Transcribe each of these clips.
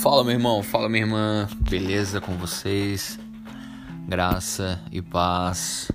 Fala meu irmão, fala minha irmã, beleza com vocês? Graça e paz.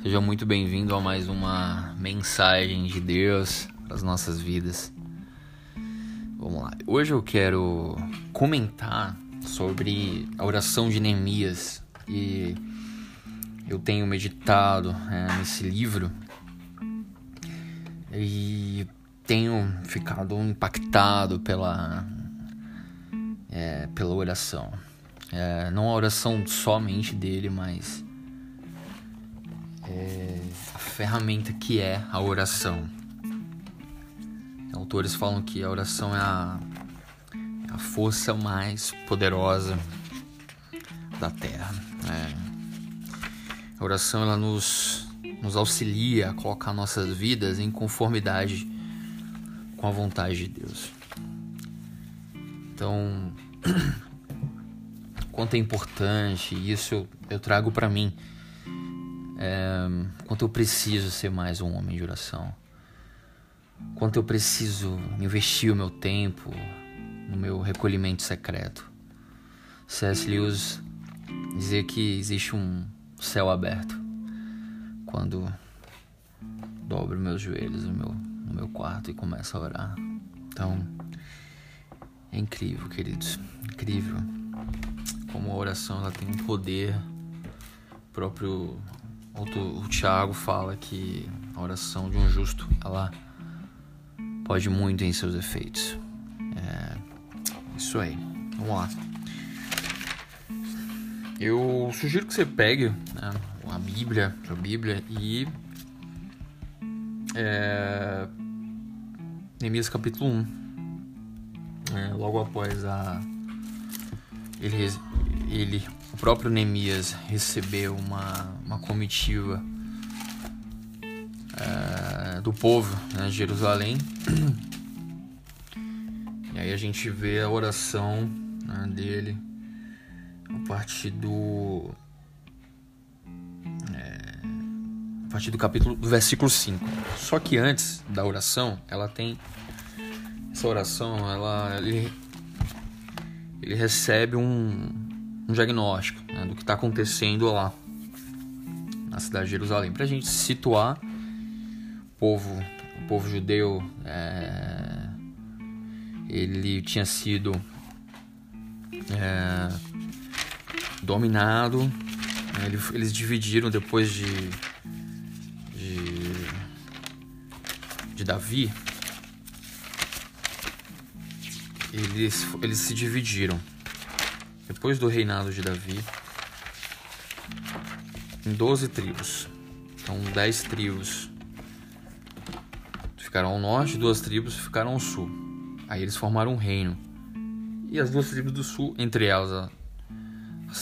Seja muito bem-vindo a mais uma mensagem de Deus para as nossas vidas. Vamos lá. Hoje eu quero comentar sobre a oração de Neemias e eu tenho meditado é, nesse livro e tenho ficado impactado pela é, pela oração. É, não a oração somente dele, mas é, a ferramenta que é a oração. Autores falam que a oração é a, é a força mais poderosa da Terra. É. A oração ela nos, nos auxilia a colocar nossas vidas em conformidade com a vontade de Deus. Então, quanto é importante, isso eu, eu trago para mim, é, quanto eu preciso ser mais um homem de oração, quanto eu preciso investir o meu tempo no meu recolhimento secreto. C.S. Lewis dizia que existe um céu aberto quando dobro meus joelhos no meu, no meu quarto e começo a orar. Então, é incrível, queridos. Incrível. Como a oração ela tem um poder. O próprio o Tiago fala que a oração de um justo ela pode muito em seus efeitos. É isso aí. Vamos lá. Eu sugiro que você pegue né, a Bíblia, a Bíblia e é, Neemias capítulo 1 né, logo após a ele, ele o próprio Neemias recebeu uma, uma comitiva é, do povo né, de Jerusalém. E aí a gente vê a oração né, dele a partir do é, a partir do capítulo do versículo 5 só que antes da oração ela tem essa oração, ela, ele, ele recebe um, um diagnóstico né, do que está acontecendo lá na cidade de Jerusalém. Para a gente situar o povo, o povo judeu, é, ele tinha sido é, dominado. Né, ele, eles dividiram depois de, de, de Davi eles, eles se dividiram depois do reinado de Davi em 12 tribos. Então, 10 tribos ficaram ao norte, duas tribos ficaram ao sul. Aí eles formaram um reino. E as duas tribos do sul, entre elas,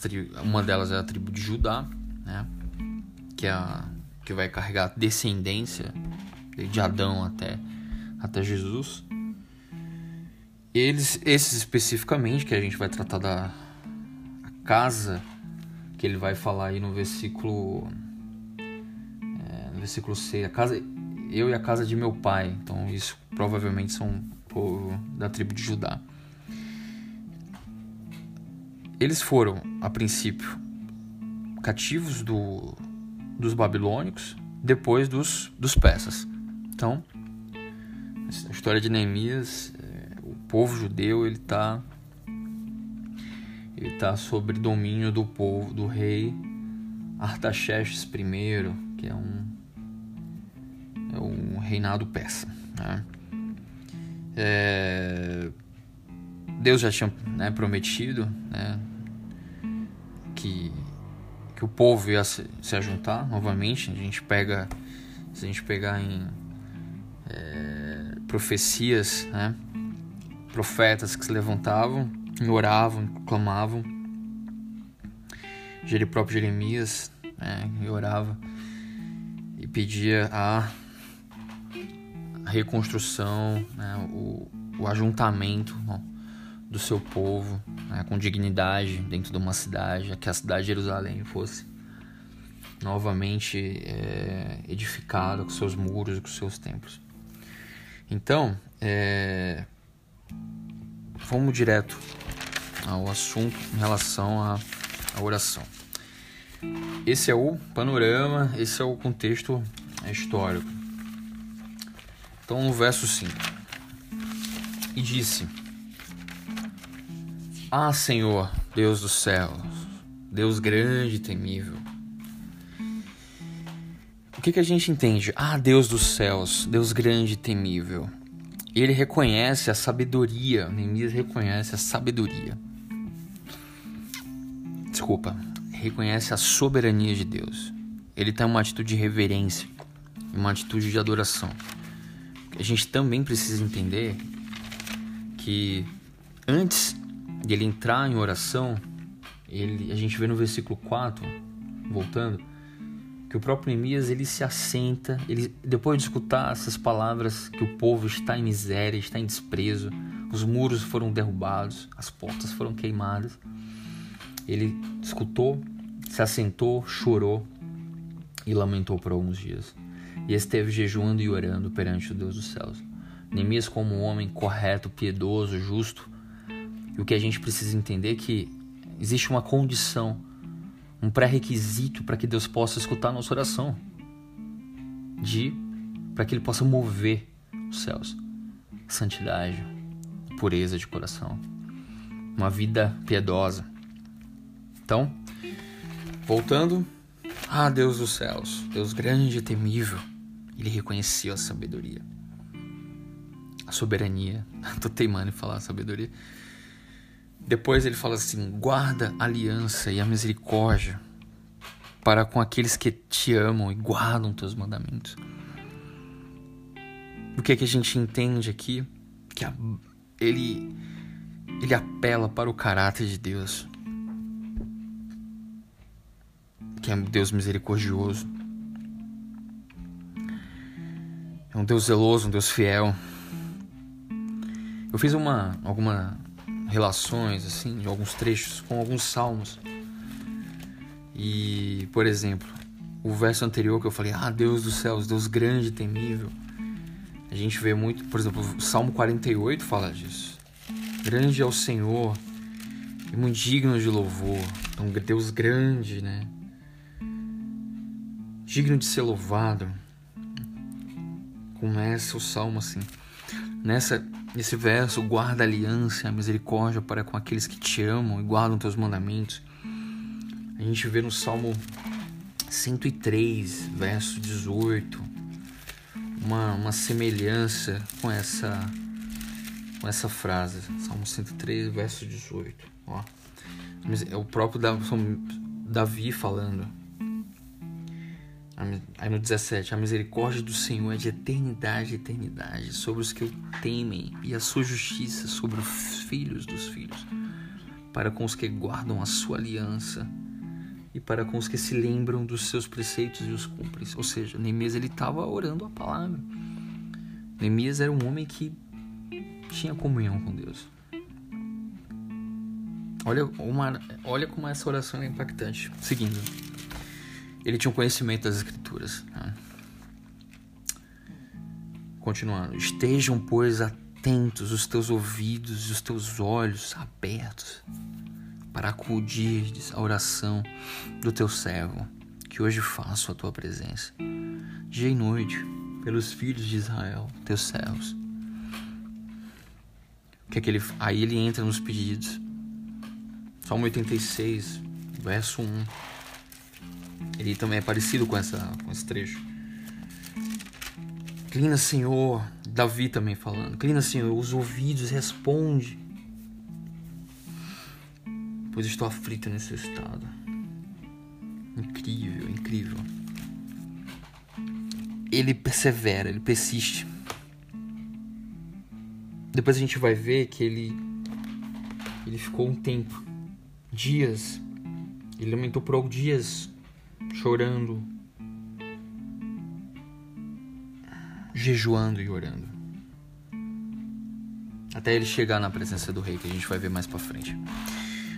tribos, uma delas é a tribo de Judá, né? que, é a, que vai carregar a descendência de Adão até, até Jesus. Eles, esses especificamente, que a gente vai tratar da casa, que ele vai falar aí no versículo. É, no versículo 6, a casa, eu e a casa de meu pai. Então, isso provavelmente são povo da tribo de Judá. Eles foram, a princípio, cativos do, dos babilônicos, depois dos, dos persas. Então, a história de Neemias povo judeu ele está ele tá sobre domínio do povo do rei Artaxerxes I, que é um é um reinado persa. Né? É, Deus já tinha né, prometido né, que, que o povo ia se, se novamente. A gente pega, se a gente pegar em é, profecias, né, profetas que se levantavam e oravam, clamavam. O próprio Jeremias né, e orava e pedia a reconstrução, né, o, o, ajuntamento ó, do seu povo né, com dignidade dentro de uma cidade, que a cidade de Jerusalém fosse novamente é, edificada com seus muros e com seus templos. Então, é, vamos direto ao assunto em relação à, à oração. Esse é o panorama, esse é o contexto histórico. Então, no verso 5: E disse: Ah, Senhor, Deus dos céus, Deus grande e temível. O que, que a gente entende? Ah, Deus dos céus, Deus grande e temível. Ele reconhece a sabedoria, Neemias reconhece a sabedoria. Desculpa, reconhece a soberania de Deus. Ele tem uma atitude de reverência, uma atitude de adoração. A gente também precisa entender que antes de ele entrar em oração, ele, a gente vê no versículo 4, voltando, que o próprio Neemias ele se assenta, ele depois de escutar essas palavras que o povo está em miséria, está em desprezo, os muros foram derrubados, as portas foram queimadas. Ele escutou, se assentou, chorou e lamentou por alguns dias. E esteve jejuando e orando perante o Deus dos céus. Neemias como um homem correto, piedoso, justo. E o que a gente precisa entender é que existe uma condição um pré-requisito para que Deus possa escutar a nossa oração, de para que Ele possa mover os céus, santidade, pureza de coração, uma vida piedosa. Então, voltando, ah Deus dos céus, Deus grande e temível, ele reconheceu a sabedoria, a soberania. Tô teimando em falar sabedoria. Depois ele fala assim: guarda a aliança e a misericórdia para com aqueles que te amam e guardam teus mandamentos. O que é que a gente entende aqui? Que a, ele ele apela para o caráter de Deus, que é um Deus misericordioso, é um Deus zeloso, um Deus fiel. Eu fiz uma alguma relações, assim, alguns trechos com alguns salmos. E, por exemplo, o verso anterior que eu falei, ah, Deus dos céus, Deus grande e temível. A gente vê muito, por exemplo, o Salmo 48 fala disso. Grande é o Senhor e muito digno de louvor. Então, Deus grande, né? Digno de ser louvado. Começa o salmo assim. Nessa Nesse verso, guarda a aliança, a misericórdia para com aqueles que te amam e guardam teus mandamentos. A gente vê no Salmo 103, verso 18, uma, uma semelhança com essa, com essa frase. Salmo 103, verso 18. Ó. É o próprio Davi falando. Aí no 17, a misericórdia do Senhor é de eternidade a eternidade sobre os que o temem e a sua justiça sobre os filhos dos filhos, para com os que guardam a sua aliança e para com os que se lembram dos seus preceitos e os cumprem. Ou seja, Neemias ele estava orando a palavra. Neemias era um homem que tinha comunhão com Deus. Olha, uma, olha como essa oração é impactante. Seguindo. Ele tinha um conhecimento das Escrituras. Né? Continuando. Estejam, pois, atentos os teus ouvidos e os teus olhos abertos para acudir à oração do teu servo, que hoje faço a tua presença, dia e noite, pelos filhos de Israel, teus servos. que é que ele, aí ele entra nos pedidos. Salmo 86, verso 1. Ele também é parecido com, essa, com esse trecho. Clina, Senhor, Davi também falando. Clina, Senhor, os ouvidos, responde. Pois estou aflito nesse estado. Incrível, incrível. Ele persevera, ele persiste. Depois a gente vai ver que ele ele ficou um tempo, dias. Ele lamentou por alguns dias chorando, jejuando e orando. Até ele chegar na presença do rei, que a gente vai ver mais para frente.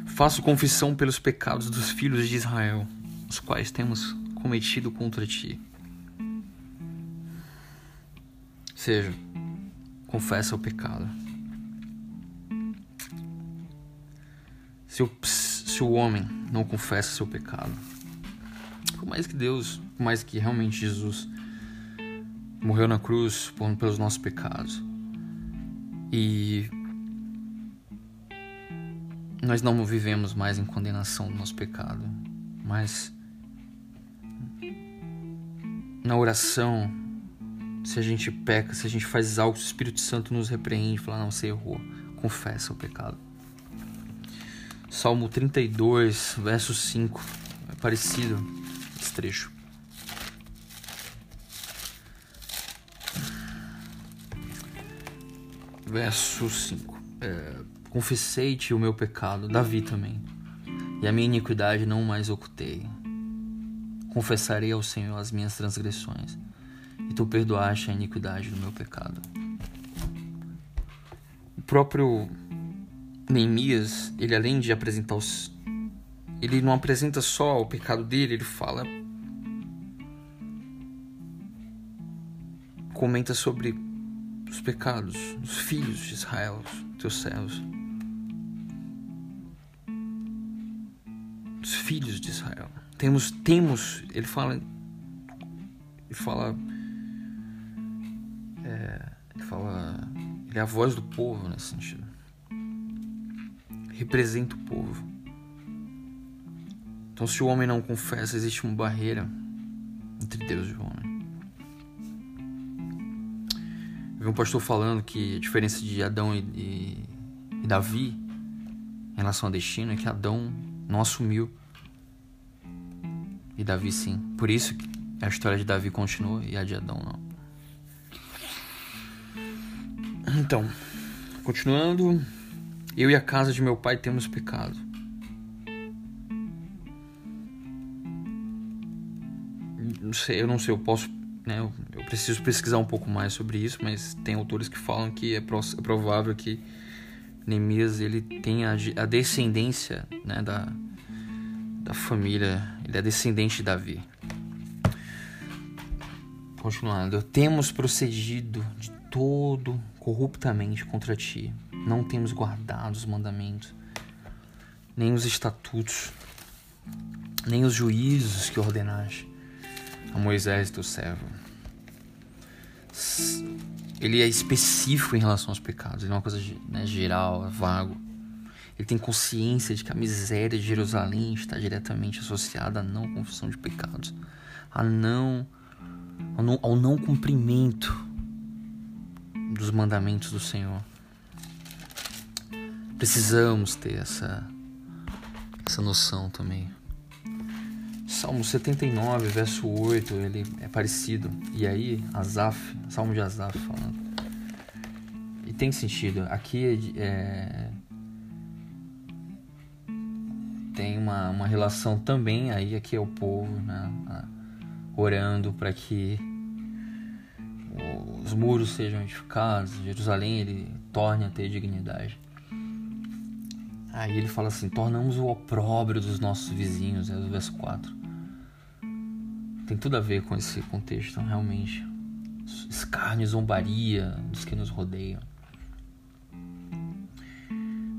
Faço confissão pelos pecados dos filhos de Israel, os quais temos cometido contra ti. Seja, confessa o pecado. Se o, se o homem não confessa seu pecado, por mais que Deus, por mais que realmente Jesus morreu na cruz pelos nossos pecados e nós não vivemos mais em condenação do nosso pecado, mas na oração, se a gente peca, se a gente faz algo, o Espírito Santo nos repreende, fala: Não, você errou, confessa o pecado. Salmo 32, verso 5, é parecido trecho. Verso 5. É, Confessei-te o meu pecado, Davi também, e a minha iniquidade não mais ocultei. Confessarei ao Senhor as minhas transgressões, e tu perdoaste a iniquidade do meu pecado. O próprio Neemias, ele além de apresentar os. Ele não apresenta só o pecado dele, ele fala. Comenta sobre os pecados dos filhos de Israel, teus servos. Os filhos de Israel. Temos, temos, ele fala, ele fala, é, ele fala, ele é a voz do povo nesse sentido representa o povo. Então, se o homem não confessa, existe uma barreira entre Deus e o homem. Eu vi um pastor falando que a diferença de Adão e, e, e Davi em relação ao destino é que Adão não assumiu e Davi sim. Por isso que a história de Davi continua e a de Adão não. Então, continuando, eu e a casa de meu pai temos pecado. Sei, eu não sei, eu posso, né, eu, eu preciso pesquisar um pouco mais sobre isso, mas tem autores que falam que é, é provável que Neemias ele tenha a descendência, né, da da família, ele é descendente de Davi. Continuando, temos procedido de todo corruptamente contra ti não temos guardado os mandamentos, nem os estatutos, nem os juízos que ordenaste a Moisés, teu servo. Ele é específico em relação aos pecados, ele é uma coisa né, geral, vago. Ele tem consciência de que a miséria de Jerusalém está diretamente associada à não confissão de pecados, não, ao não, ao não cumprimento dos mandamentos do Senhor. Precisamos ter essa, essa noção também. Salmo 79, verso 8, ele é parecido. E aí, Asaf, Salmo de Asaf falando. E tem sentido. Aqui é, tem uma, uma relação também aí, aqui é o povo, né? Orando para que os muros sejam edificados, Jerusalém ele torne a ter dignidade. Aí ele fala assim: tornamos o opróbrio dos nossos vizinhos, é o verso 4. Tem tudo a ver com esse contexto, realmente. Escárnio e zombaria dos que nos rodeiam.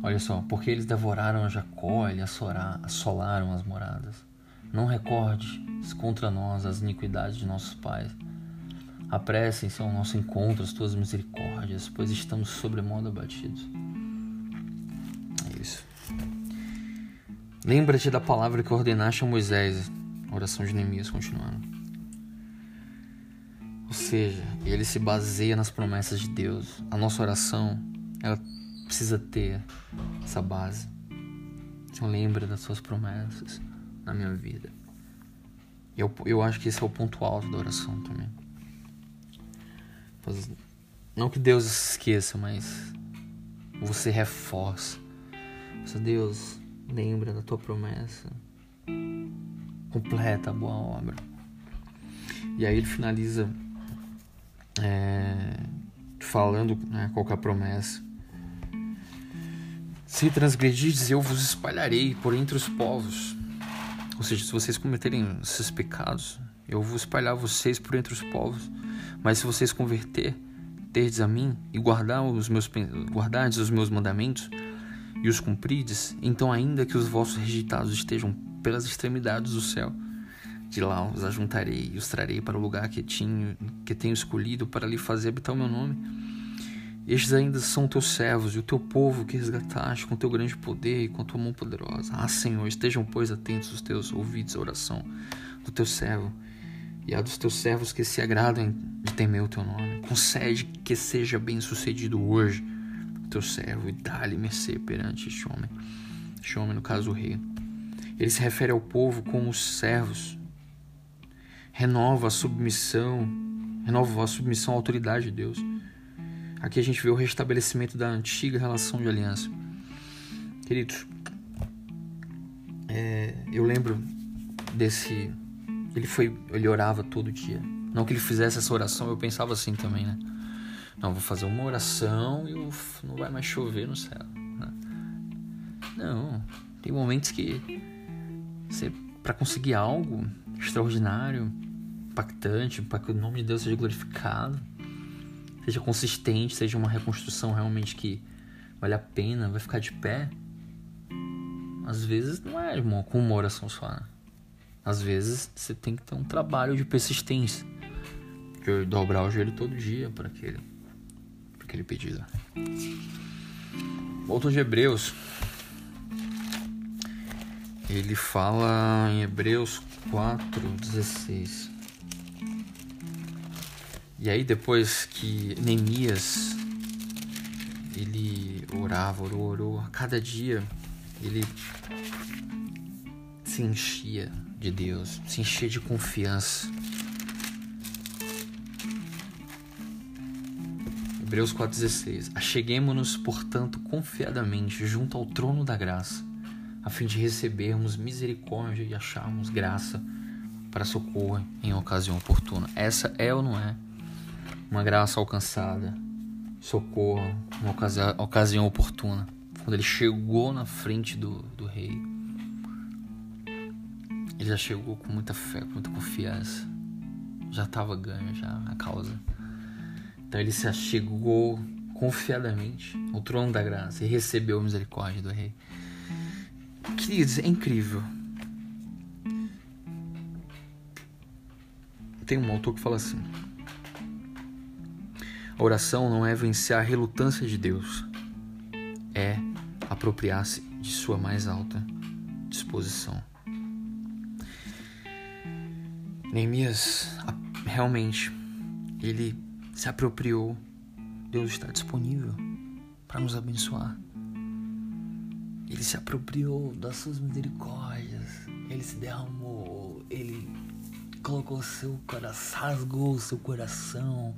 Olha só, porque eles devoraram a Jacó e assolaram as moradas. Não recordes contra nós as iniquidades de nossos pais. Apressem-se ao nosso encontro as tuas misericórdias, pois estamos sobremodo abatidos. Lembra-te da palavra que ordenaste a Moisés. Oração de Neemias continuando. Ou seja, ele se baseia nas promessas de Deus. A nossa oração, ela precisa ter essa base. Então lembra das suas promessas na minha vida. Eu, eu acho que esse é o ponto alto da oração também. Não que Deus esqueça, mas você reforça. Deus, lembra da tua promessa, completa a boa obra. E aí ele finaliza é, falando né, qual é a promessa. Se transgredirdes, eu vos espalharei por entre os povos. Ou seja, se vocês cometerem esses pecados, eu vou espalhar vocês por entre os povos. Mas se vocês converter, terdes a mim e guardar os meus guardardes os meus mandamentos, e os cumprides, então ainda que os vossos rejeitados estejam pelas extremidades do céu, de lá os ajuntarei e os trarei para o lugar que tenho, que tenho escolhido para lhe fazer habitar o meu nome. Estes ainda são teus servos e o teu povo que resgataste com teu grande poder e com tua mão poderosa. Ah, Senhor, estejam, pois, atentos os teus ouvidos à oração do teu servo e a dos teus servos que se agradam de temer o teu nome. Concede que seja bem sucedido hoje o teu servo e dá-lhe mercê perante este homem. Este homem, no caso, o rei. Ele se refere ao povo como os servos. Renova a submissão, renova a submissão à autoridade de Deus. Aqui a gente vê o restabelecimento da antiga relação de aliança. Queridos, é, eu lembro desse ele foi, ele orava todo dia. Não que ele fizesse essa oração, eu pensava assim também, né? Não, vou fazer uma oração e não vai mais chover no céu. Né? Não, tem momentos que você, para conseguir algo extraordinário, impactante, para que o nome de Deus seja glorificado, seja consistente, seja uma reconstrução realmente que vale a pena, vai ficar de pé. Às vezes não é irmão, com uma oração só, né? Às vezes você tem que ter um trabalho de persistência. De dobrar o joelho todo dia para aquele, aquele pedido. Volto de Hebreus. Ele fala em Hebreus 4,16. E aí depois que Neemias ele orava, orou, orou, a cada dia ele se enchia de Deus, se encher de confiança. Hebreus 4,16 Acheguemo-nos, portanto, confiadamente junto ao trono da graça, a fim de recebermos misericórdia e acharmos graça para socorro em ocasião oportuna. Essa é ou não é uma graça alcançada, socorro em ocasião, ocasião oportuna? Quando ele chegou na frente do, do rei ele já chegou com muita fé, com muita confiança. Já estava ganho já a causa. Então ele se achegou confiadamente ao trono da graça e recebeu a misericórdia do rei. Queridos, é incrível. Tem um autor que fala assim: A oração não é vencer a relutância de Deus, é apropriar-se de sua mais alta disposição. Neemias realmente ele se apropriou. Deus está disponível para nos abençoar. Ele se apropriou das suas misericórdias. Ele se derramou. Ele colocou seu coração, rasgou seu coração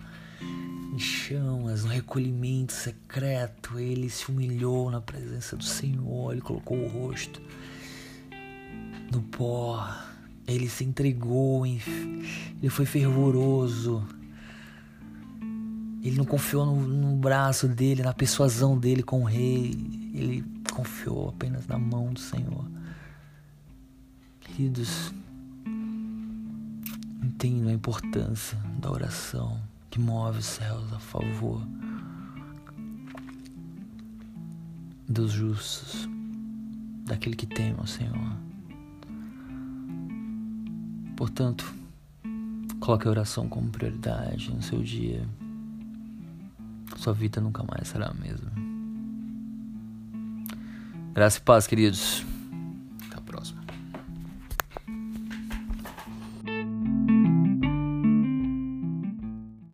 em chamas, no recolhimento secreto. Ele se humilhou na presença do Senhor. Ele colocou o rosto no pó ele se entregou, ele foi fervoroso. Ele não confiou no, no, braço dele, na persuasão dele com o rei. Ele confiou apenas na mão do Senhor. Queridos, entendo a importância da oração que move os céus a favor dos justos, daquele que teme ao Senhor. Portanto, coloque a oração como prioridade no seu dia. Sua vida nunca mais será a mesma. Graça e paz, queridos.